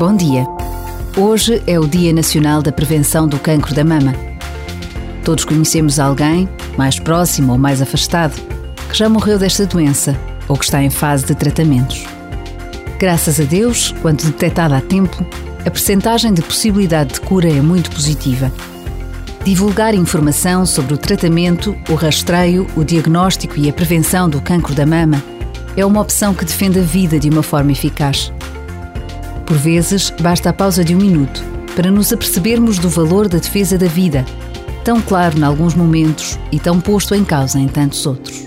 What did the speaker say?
Bom dia. Hoje é o Dia Nacional da Prevenção do Cancro da Mama. Todos conhecemos alguém, mais próximo ou mais afastado, que já morreu desta doença ou que está em fase de tratamentos. Graças a Deus, quando detectada a tempo, a percentagem de possibilidade de cura é muito positiva. Divulgar informação sobre o tratamento, o rastreio, o diagnóstico e a prevenção do cancro da mama é uma opção que defende a vida de uma forma eficaz. Por vezes, basta a pausa de um minuto para nos apercebermos do valor da defesa da vida, tão claro em alguns momentos e tão posto em causa em tantos outros.